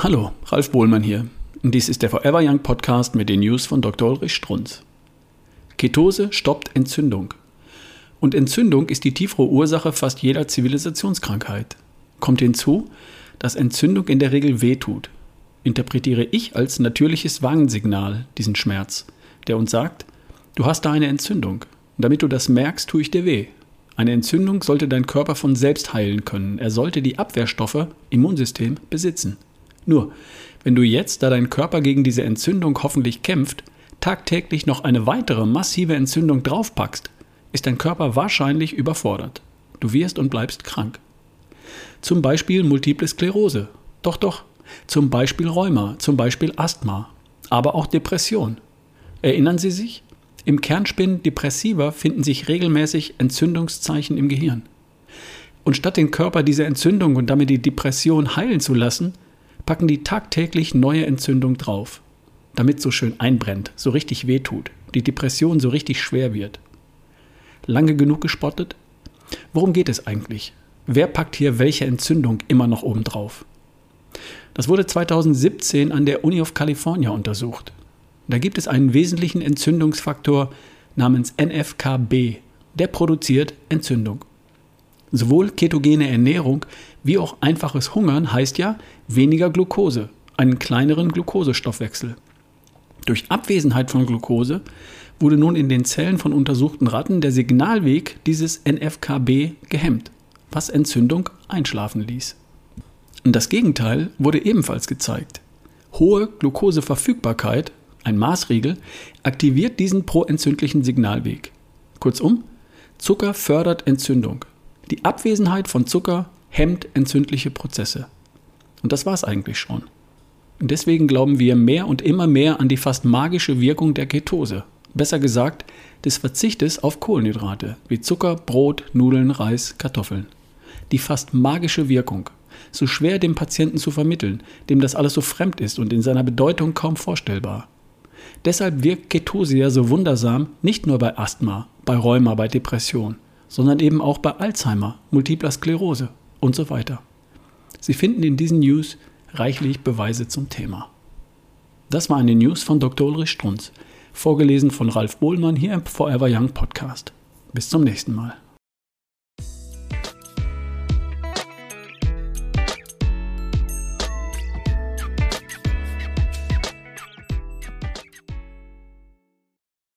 Hallo, Ralf Bohlmann hier. Dies ist der Forever Young Podcast mit den News von Dr. Ulrich Strunz. Ketose stoppt Entzündung. Und Entzündung ist die tiefere Ursache fast jeder Zivilisationskrankheit. Kommt hinzu, dass Entzündung in der Regel wehtut. Interpretiere ich als natürliches Warnsignal diesen Schmerz, der uns sagt, du hast da eine Entzündung. damit du das merkst, tue ich dir weh. Eine Entzündung sollte dein Körper von selbst heilen können. Er sollte die Abwehrstoffe, Immunsystem, besitzen. Nur, wenn du jetzt, da dein Körper gegen diese Entzündung hoffentlich kämpft, tagtäglich noch eine weitere massive Entzündung draufpackst, ist dein Körper wahrscheinlich überfordert. Du wirst und bleibst krank. Zum Beispiel Multiple Sklerose. Doch, doch. Zum Beispiel Rheuma, zum Beispiel Asthma, aber auch Depression. Erinnern Sie sich? Im Kernspin Depressiva finden sich regelmäßig Entzündungszeichen im Gehirn. Und statt den Körper diese Entzündung und damit die Depression heilen zu lassen, packen die tagtäglich neue Entzündung drauf, damit so schön einbrennt, so richtig wehtut, die Depression so richtig schwer wird. Lange genug gespottet? Worum geht es eigentlich? Wer packt hier welche Entzündung immer noch oben drauf? Das wurde 2017 an der Uni of California untersucht. Da gibt es einen wesentlichen Entzündungsfaktor namens NFKB. Der produziert Entzündung. Sowohl ketogene Ernährung wie auch einfaches Hungern heißt ja weniger Glucose, einen kleineren Glukosestoffwechsel. Durch Abwesenheit von Glucose wurde nun in den Zellen von untersuchten Ratten der Signalweg dieses NFKB gehemmt, was Entzündung einschlafen ließ. Und das Gegenteil wurde ebenfalls gezeigt. Hohe Glukoseverfügbarkeit, ein Maßriegel, aktiviert diesen proentzündlichen Signalweg. Kurzum, Zucker fördert Entzündung. Die Abwesenheit von Zucker hemmt entzündliche Prozesse. Und das war es eigentlich schon. Und deswegen glauben wir mehr und immer mehr an die fast magische Wirkung der Ketose. Besser gesagt, des Verzichtes auf Kohlenhydrate, wie Zucker, Brot, Nudeln, Reis, Kartoffeln. Die fast magische Wirkung. So schwer dem Patienten zu vermitteln, dem das alles so fremd ist und in seiner Bedeutung kaum vorstellbar. Deshalb wirkt Ketose ja so wundersam nicht nur bei Asthma, bei Rheuma, bei Depression, sondern eben auch bei Alzheimer, Multipler Sklerose und so weiter. Sie finden in diesen News reichlich Beweise zum Thema. Das war eine News von Dr. Ulrich Strunz, vorgelesen von Ralf Bohlmann hier im Forever Young Podcast. Bis zum nächsten Mal.